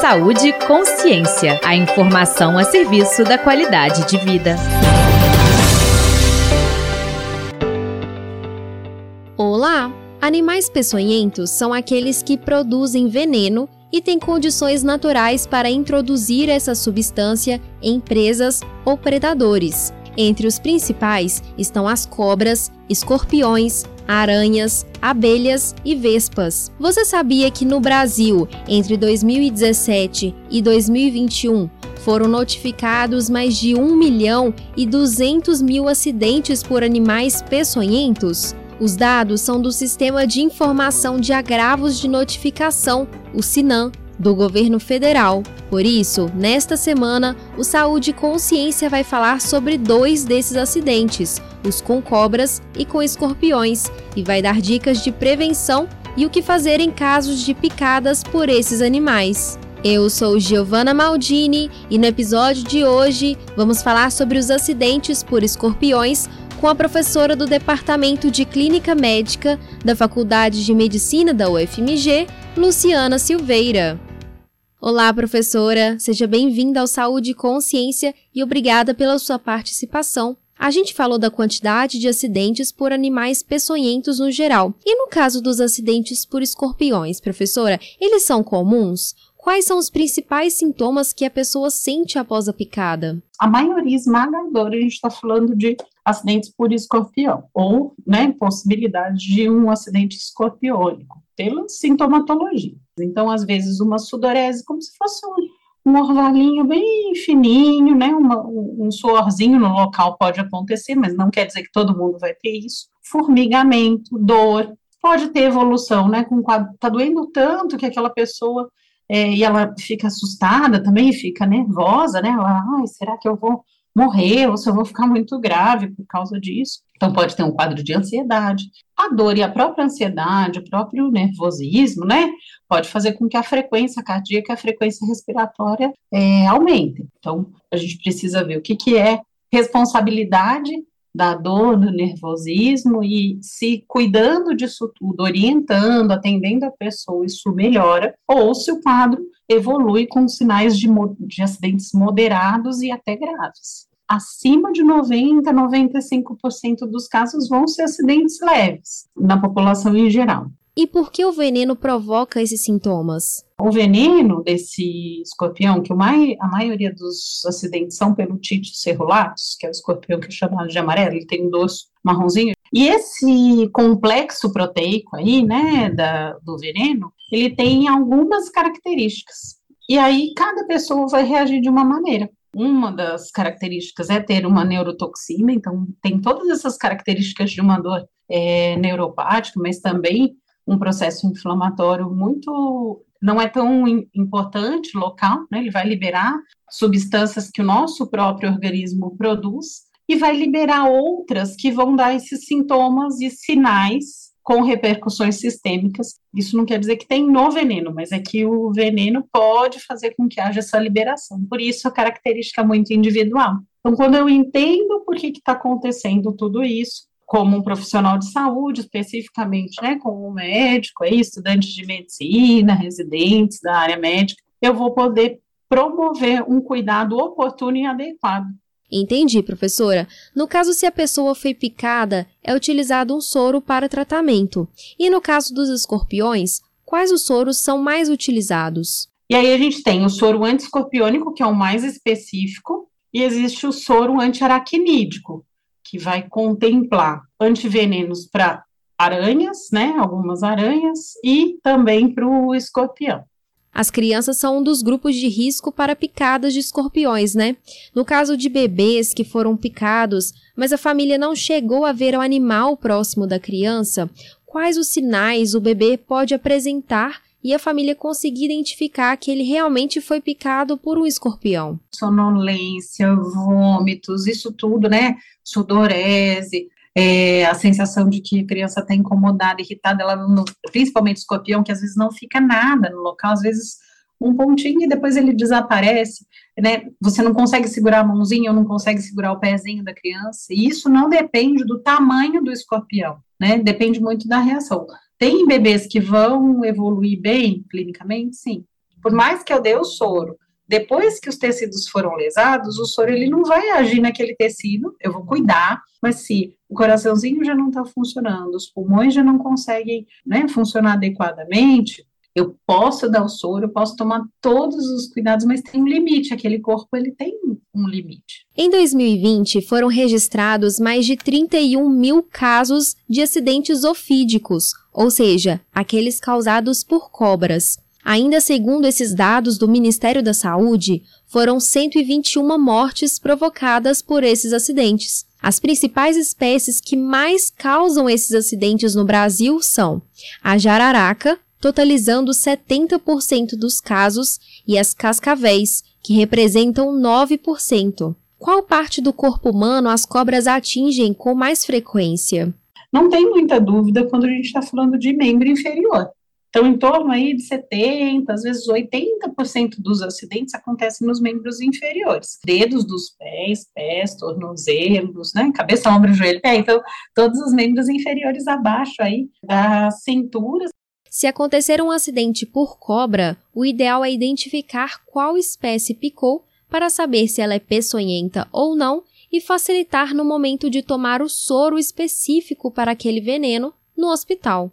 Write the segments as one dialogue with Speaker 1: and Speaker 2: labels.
Speaker 1: Saúde e Consciência. A informação a serviço da qualidade de vida.
Speaker 2: Olá! Animais peçonhentos são aqueles que produzem veneno e têm condições naturais para introduzir essa substância em presas ou predadores. Entre os principais estão as cobras, escorpiões, aranhas, abelhas e vespas. Você sabia que no Brasil, entre 2017 e 2021, foram notificados mais de 1 milhão e 200 mil acidentes por animais peçonhentos? Os dados são do Sistema de Informação de Agravos de Notificação, o SINAM, do governo federal. Por isso, nesta semana, o Saúde Consciência vai falar sobre dois desses acidentes, os com cobras e com escorpiões, e vai dar dicas de prevenção e o que fazer em casos de picadas por esses animais. Eu sou Giovanna Maldini e no episódio de hoje vamos falar sobre os acidentes por escorpiões com a professora do Departamento de Clínica Médica da Faculdade de Medicina da UFMG, Luciana Silveira. Olá, professora, seja bem-vinda ao Saúde e Consciência e obrigada pela sua participação. A gente falou da quantidade de acidentes por animais peçonhentos no geral. E no caso dos acidentes por escorpiões, professora, eles são comuns? Quais são os principais sintomas que a pessoa sente após a picada?
Speaker 3: A maioria esmagadora, a gente está falando de acidentes por escorpião, ou, né, possibilidade de um acidente escorpiônico, pela sintomatologia. Então, às vezes, uma sudorese, como se fosse um, um orvalhinho bem fininho, né? Uma, um suorzinho no local pode acontecer, mas não quer dizer que todo mundo vai ter isso. Formigamento, dor, pode ter evolução, né? Com quadro, tá doendo tanto que aquela pessoa é, e ela fica assustada também, fica nervosa, né? Ela, ai, será que eu vou morrer ou se eu vou ficar muito grave por causa disso. Então, pode ter um quadro de ansiedade. A dor e a própria ansiedade, o próprio nervosismo, né, pode fazer com que a frequência cardíaca, a frequência respiratória é, aumente. Então, a gente precisa ver o que, que é responsabilidade da dor, do nervosismo e se cuidando disso tudo, orientando, atendendo a pessoa, isso melhora, ou se o quadro evolui com sinais de, de acidentes moderados e até graves acima de 90, 95% dos casos vão ser acidentes leves na população em geral.
Speaker 2: E por que o veneno provoca esses sintomas?
Speaker 3: O veneno desse escorpião, que mai, a maioria dos acidentes são pelo Tite cerulatus, que é o escorpião que é chamado de amarelo, ele tem um dorso marronzinho. E esse complexo proteico aí, né, da, do veneno, ele tem algumas características. E aí cada pessoa vai reagir de uma maneira. Uma das características é ter uma neurotoxina, então tem todas essas características de uma dor é, neuropática, mas também um processo inflamatório muito não é tão importante local, né? Ele vai liberar substâncias que o nosso próprio organismo produz e vai liberar outras que vão dar esses sintomas e sinais com repercussões sistêmicas. Isso não quer dizer que tem no veneno, mas é que o veneno pode fazer com que haja essa liberação. Por isso, a característica muito individual. Então, quando eu entendo por que está acontecendo tudo isso, como um profissional de saúde, especificamente, né, como um médico, aí, estudantes de medicina, residentes da área médica, eu vou poder promover um cuidado oportuno e adequado
Speaker 2: Entendi, professora. No caso, se a pessoa foi picada, é utilizado um soro para tratamento. E no caso dos escorpiões, quais os soros são mais utilizados?
Speaker 3: E aí a gente tem o soro antiescorpiônico, que é o mais específico, e existe o soro antiaracnídico, que vai contemplar antivenenos para aranhas, né, algumas aranhas, e também para o escorpião.
Speaker 2: As crianças são um dos grupos de risco para picadas de escorpiões, né? No caso de bebês que foram picados, mas a família não chegou a ver o animal próximo da criança, quais os sinais o bebê pode apresentar e a família conseguir identificar que ele realmente foi picado por um escorpião?
Speaker 3: Sonolência, vômitos, isso tudo, né? Sudorese, é, a sensação de que a criança está incomodada, irritada, ela não, principalmente escorpião, que às vezes não fica nada no local, às vezes um pontinho e depois ele desaparece, né? Você não consegue segurar a mãozinha ou não consegue segurar o pezinho da criança, e isso não depende do tamanho do escorpião, né? Depende muito da reação. Tem bebês que vão evoluir bem clinicamente, sim, Por mais que eu dê o soro, depois que os tecidos foram lesados, o soro ele não vai agir naquele tecido, eu vou cuidar, mas se o coraçãozinho já não está funcionando, os pulmões já não conseguem né, funcionar adequadamente, eu posso dar o soro, eu posso tomar todos os cuidados, mas tem um limite, aquele corpo ele tem um limite.
Speaker 2: Em 2020, foram registrados mais de 31 mil casos de acidentes ofídicos, ou seja, aqueles causados por cobras. Ainda segundo esses dados do Ministério da Saúde, foram 121 mortes provocadas por esses acidentes. As principais espécies que mais causam esses acidentes no Brasil são a jararaca, totalizando 70% dos casos, e as cascavéis, que representam 9%. Qual parte do corpo humano as cobras atingem com mais frequência?
Speaker 3: Não tem muita dúvida quando a gente está falando de membro inferior. Então, em torno aí de 70, às vezes 80% dos acidentes acontecem nos membros inferiores. Dedos dos pés, pés, tornozelos, né? Cabeça, ombro, joelho, pé. Então, todos os membros inferiores abaixo aí da cintura.
Speaker 2: Se acontecer um acidente por cobra, o ideal é identificar qual espécie picou para saber se ela é peçonhenta ou não e facilitar no momento de tomar o soro específico para aquele veneno no hospital.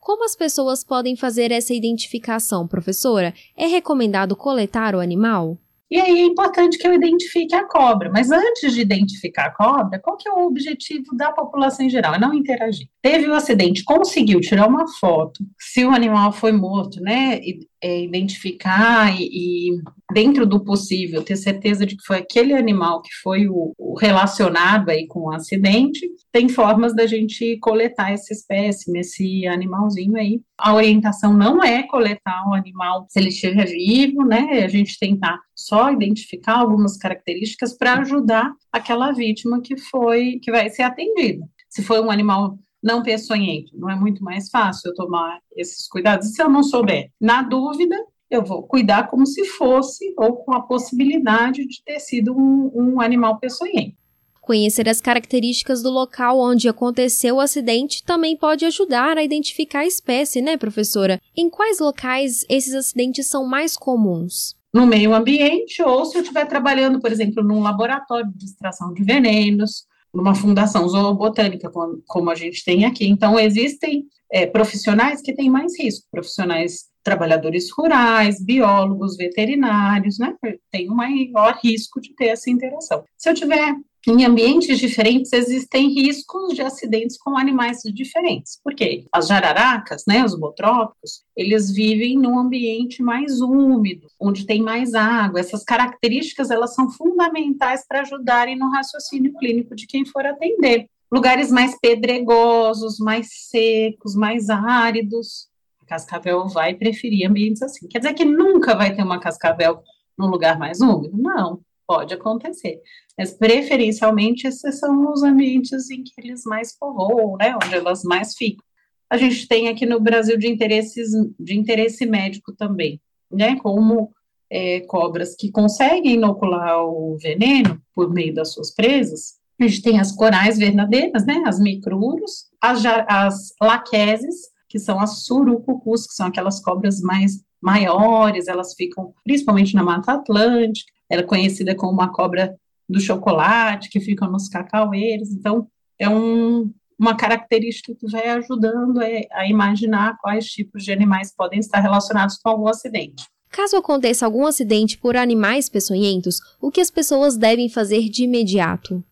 Speaker 2: Como as pessoas podem fazer essa identificação, professora? É recomendado coletar o animal?
Speaker 3: E aí é importante que eu identifique a cobra. Mas antes de identificar a cobra, qual que é o objetivo da população em geral? É não interagir. Teve o um acidente, conseguiu tirar uma foto. Se o animal foi morto, né? É, identificar e, e, dentro do possível, ter certeza de que foi aquele animal que foi o, o, relacionado aí com o acidente, tem formas da gente coletar essa espécime, esse animalzinho aí. A orientação não é coletar o animal se ele estiver vivo, né? A gente tentar só identificar algumas características para ajudar aquela vítima que foi, que vai ser atendida. Se foi um animal não peçonhento. Não é muito mais fácil eu tomar esses cuidados? E se eu não souber? Na dúvida, eu vou cuidar como se fosse ou com a possibilidade de ter sido um, um animal peçonhento.
Speaker 2: Conhecer as características do local onde aconteceu o acidente também pode ajudar a identificar a espécie, né, professora? Em quais locais esses acidentes são mais comuns?
Speaker 3: No meio ambiente, ou se eu estiver trabalhando, por exemplo, num laboratório de extração de venenos, numa fundação zoobotânica, como, como a gente tem aqui. Então, existem é, profissionais que têm mais risco, profissionais trabalhadores rurais, biólogos, veterinários, né? Tem um maior risco de ter essa interação. Se eu tiver em ambientes diferentes existem riscos de acidentes com animais diferentes. Por quê? As jararacas, né, os botrópicos, eles vivem num ambiente mais úmido, onde tem mais água. Essas características, elas são fundamentais para ajudarem no raciocínio clínico de quem for atender. Lugares mais pedregosos, mais secos, mais áridos, a cascavel vai preferir ambientes assim. Quer dizer que nunca vai ter uma cascavel num lugar mais úmido? Não, pode acontecer. Mas preferencialmente esses são os ambientes em que eles mais povoam, né, onde elas mais ficam. A gente tem aqui no Brasil de interesses de interesse médico também, né, como é, cobras que conseguem inocular o veneno por meio das suas presas. A gente tem as corais verdadeiras, né, as micruros, as, as laqueses, que são as surucucus, que são aquelas cobras mais maiores, elas ficam principalmente na Mata Atlântica, ela é conhecida como uma cobra do chocolate, que fica nos cacaueiros, então é um, uma característica que vai ajudando a, a imaginar quais tipos de animais podem estar relacionados com algum acidente.
Speaker 2: Caso aconteça algum acidente por animais peçonhentos, o que as pessoas devem fazer de imediato?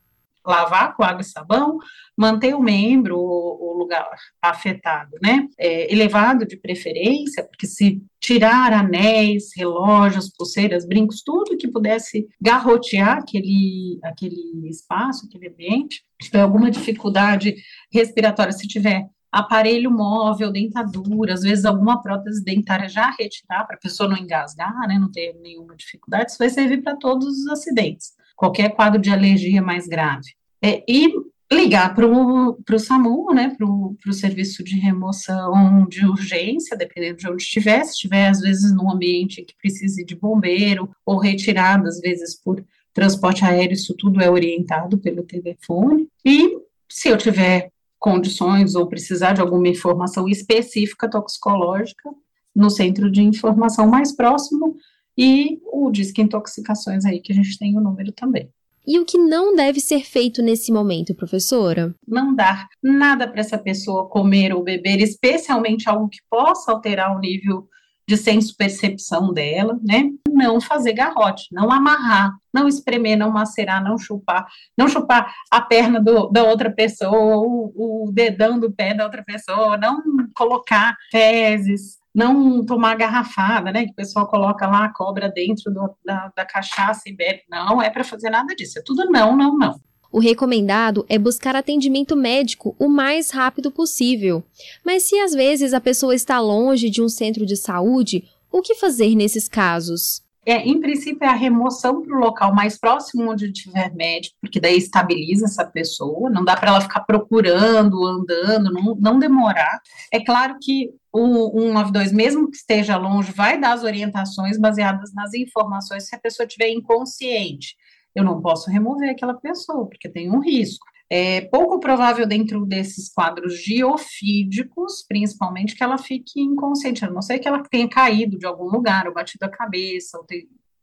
Speaker 3: lavar com água e sabão, manter o membro, o lugar afetado, né, é, elevado de preferência, porque se tirar anéis, relógios, pulseiras, brincos, tudo que pudesse garrotear aquele, aquele espaço, aquele ambiente, se tiver alguma dificuldade respiratória, se tiver aparelho móvel, dentadura, às vezes alguma prótese dentária já retirar para a pessoa não engasgar, né, não ter nenhuma dificuldade, isso vai servir para todos os acidentes qualquer quadro de alergia mais grave. É, e ligar para o SAMU, né, para o serviço de remoção de urgência, dependendo de onde estiver, se estiver, às vezes, num ambiente que precise de bombeiro, ou retirado, às vezes, por transporte aéreo, isso tudo é orientado pelo telefone. E se eu tiver condições ou precisar de alguma informação específica toxicológica, no centro de informação mais próximo e o Disque Intoxicações aí, que a gente tem o número também.
Speaker 2: E o que não deve ser feito nesse momento, professora?
Speaker 3: Não dar nada para essa pessoa comer ou beber, especialmente algo que possa alterar o nível de senso-percepção dela, né? Não fazer garrote, não amarrar, não espremer, não macerar, não chupar, não chupar a perna do, da outra pessoa, o, o dedão do pé da outra pessoa, não colocar fezes, não tomar garrafada, né? Que o pessoal coloca lá a cobra dentro do, da, da cachaça e bebe. Não é para fazer nada disso. É tudo não, não, não.
Speaker 2: O recomendado é buscar atendimento médico o mais rápido possível. Mas se às vezes a pessoa está longe de um centro de saúde, o que fazer nesses casos?
Speaker 3: É, em princípio, é a remoção para o local mais próximo onde tiver médico, porque daí estabiliza essa pessoa, não dá para ela ficar procurando, andando, não, não demorar. É claro que o 192, mesmo que esteja longe, vai dar as orientações baseadas nas informações se a pessoa estiver inconsciente. Eu não posso remover aquela pessoa, porque tem um risco. É pouco provável dentro desses quadros geofídicos, principalmente, que ela fique inconsciente, a não ser que ela tenha caído de algum lugar, ou batido a cabeça, ou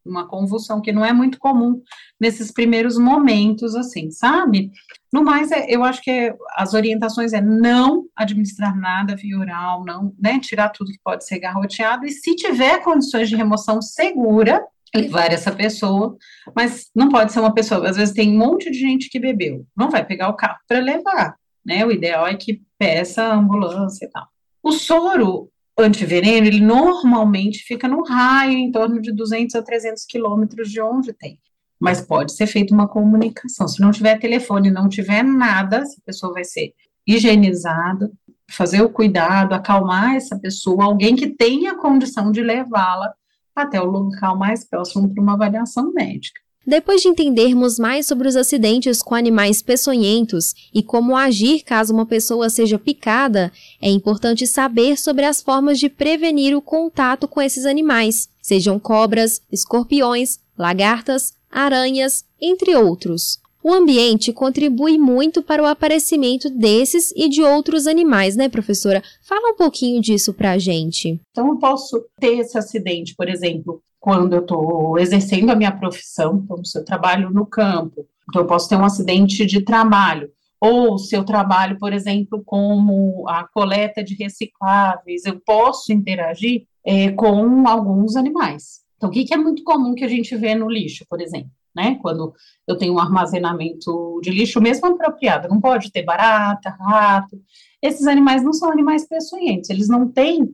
Speaker 3: uma convulsão, que não é muito comum nesses primeiros momentos, assim, sabe? No mais, é, eu acho que as orientações é não administrar nada via oral, não, né, tirar tudo que pode ser garroteado, e se tiver condições de remoção segura, levar essa pessoa, mas não pode ser uma pessoa, às vezes tem um monte de gente que bebeu, não vai pegar o carro para levar, né? O ideal é que peça ambulância e tal. O soro antiveneno, ele normalmente fica no raio em torno de 200 a 300 quilômetros de onde tem, mas pode ser feita uma comunicação. Se não tiver telefone, não tiver nada, essa pessoa vai ser higienizada, fazer o cuidado, acalmar essa pessoa, alguém que tenha condição de levá-la até o local mais próximo para uma avaliação médica.
Speaker 2: Depois de entendermos mais sobre os acidentes com animais peçonhentos e como agir caso uma pessoa seja picada, é importante saber sobre as formas de prevenir o contato com esses animais, sejam cobras, escorpiões, lagartas, aranhas, entre outros. O ambiente contribui muito para o aparecimento desses e de outros animais, né, professora? Fala um pouquinho disso para a gente.
Speaker 3: Então, eu posso ter esse acidente, por exemplo, quando eu estou exercendo a minha profissão, então, se eu trabalho no campo, então eu posso ter um acidente de trabalho, ou se eu trabalho, por exemplo, como a coleta de recicláveis, eu posso interagir é, com alguns animais. Então, o que, que é muito comum que a gente vê no lixo, por exemplo? né? Quando eu tenho um armazenamento de lixo mesmo apropriado, não pode ter barata, rato. Esses animais não são animais peçonhentos, eles não têm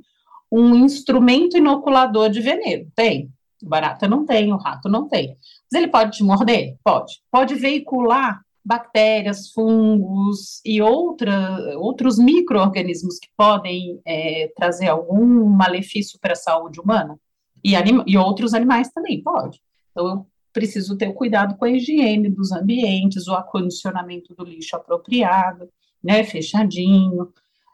Speaker 3: um instrumento inoculador de veneno. Tem. Barata não tem, o rato não tem. Mas ele pode te morder? Pode. Pode veicular bactérias, fungos e outra, outros micro-organismos que podem é, trazer algum malefício para a saúde humana? E, anima, e outros animais também, pode. Então, eu preciso ter cuidado com a higiene dos ambientes, o acondicionamento do lixo apropriado, né, fechadinho.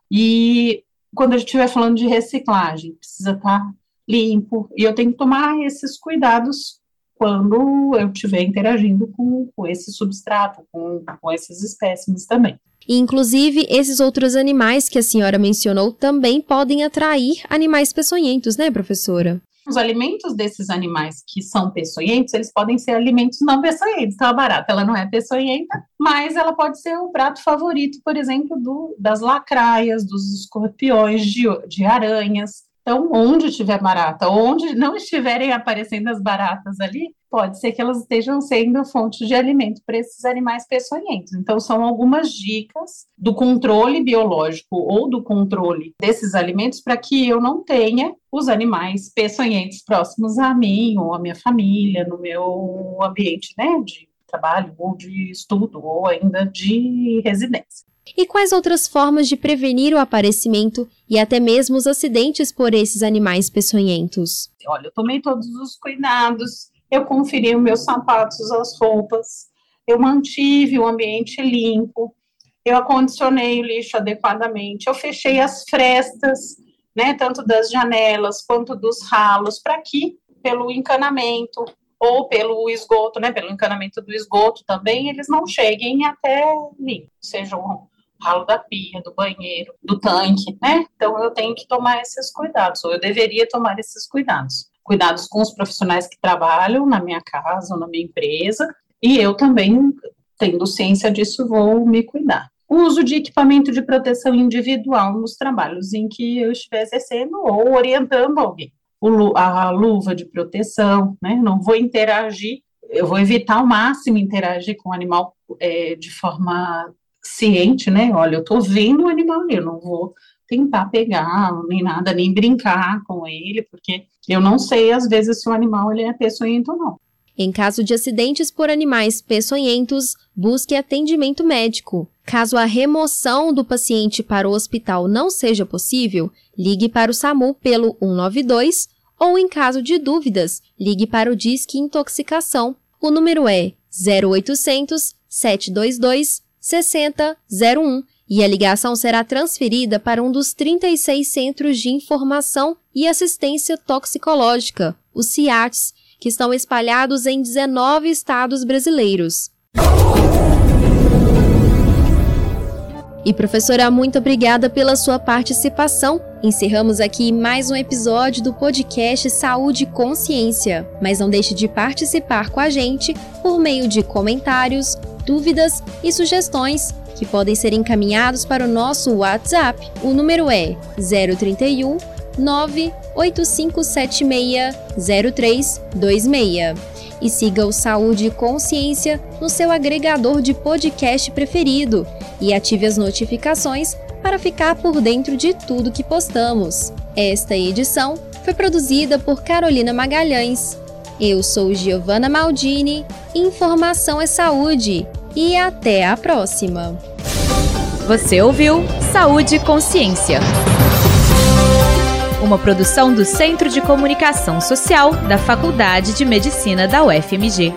Speaker 3: E quando a gente estiver falando de reciclagem, precisa estar tá limpo, e eu tenho que tomar esses cuidados quando eu estiver interagindo com, com esse substrato, com, com esses espécimes também.
Speaker 2: Inclusive, esses outros animais que a senhora mencionou também podem atrair animais peçonhentos, né, professora?
Speaker 3: Os alimentos desses animais que são peçonhentos, eles podem ser alimentos não peçonhentos. Então, a barata, ela não é peçonhenta, mas ela pode ser o prato favorito, por exemplo, do, das lacraias, dos escorpiões, de, de aranhas. Então, onde tiver barata, onde não estiverem aparecendo as baratas ali, pode ser que elas estejam sendo fonte de alimento para esses animais peçonhentos. Então, são algumas dicas do controle biológico ou do controle desses alimentos para que eu não tenha os animais peçonhentos próximos a mim ou a minha família, no meu ambiente né, de trabalho ou de estudo ou ainda de residência.
Speaker 2: E quais outras formas de prevenir o aparecimento e até mesmo os acidentes por esses animais peçonhentos?
Speaker 3: Olha, eu tomei todos os cuidados, eu conferi os meus sapatos, as roupas, eu mantive o ambiente limpo, eu acondicionei o lixo adequadamente, eu fechei as frestas, né, tanto das janelas quanto dos ralos, para que, pelo encanamento ou pelo esgoto, né, pelo encanamento do esgoto também, eles não cheguem até mim, sejam ralo da pia, do banheiro, do tanque, né? Então eu tenho que tomar esses cuidados, ou eu deveria tomar esses cuidados. Cuidados com os profissionais que trabalham na minha casa ou na minha empresa, e eu também, tendo ciência disso, vou me cuidar. O uso de equipamento de proteção individual nos trabalhos em que eu estiver exercendo ou orientando alguém. O, a luva de proteção, né? Não vou interagir, eu vou evitar ao máximo interagir com o animal é, de forma ciente, né? Olha, eu tô vendo o animal, eu não vou tentar pegar nem nada, nem brincar com ele, porque eu não sei às vezes se o animal ele é peçonhento ou não.
Speaker 2: Em caso de acidentes por animais peçonhentos, busque atendimento médico. Caso a remoção do paciente para o hospital não seja possível, ligue para o SAMU pelo 192 ou, em caso de dúvidas, ligue para o Disque Intoxicação. O número é 0800 722 6001 e a ligação será transferida para um dos 36 Centros de Informação e Assistência Toxicológica, os CIATs, que estão espalhados em 19 estados brasileiros. E professora, muito obrigada pela sua participação. Encerramos aqui mais um episódio do podcast Saúde e Consciência. Mas não deixe de participar com a gente por meio de comentários, dúvidas e sugestões que podem ser encaminhados para o nosso WhatsApp. O número é 031 985760326. E siga o Saúde e Consciência no seu agregador de podcast preferido e ative as notificações para ficar por dentro de tudo que postamos. Esta edição foi produzida por Carolina Magalhães. Eu sou Giovanna Maldini. Informação é saúde e até a próxima.
Speaker 1: Você ouviu Saúde e Consciência. Uma produção do Centro de Comunicação Social da Faculdade de Medicina da UFMG.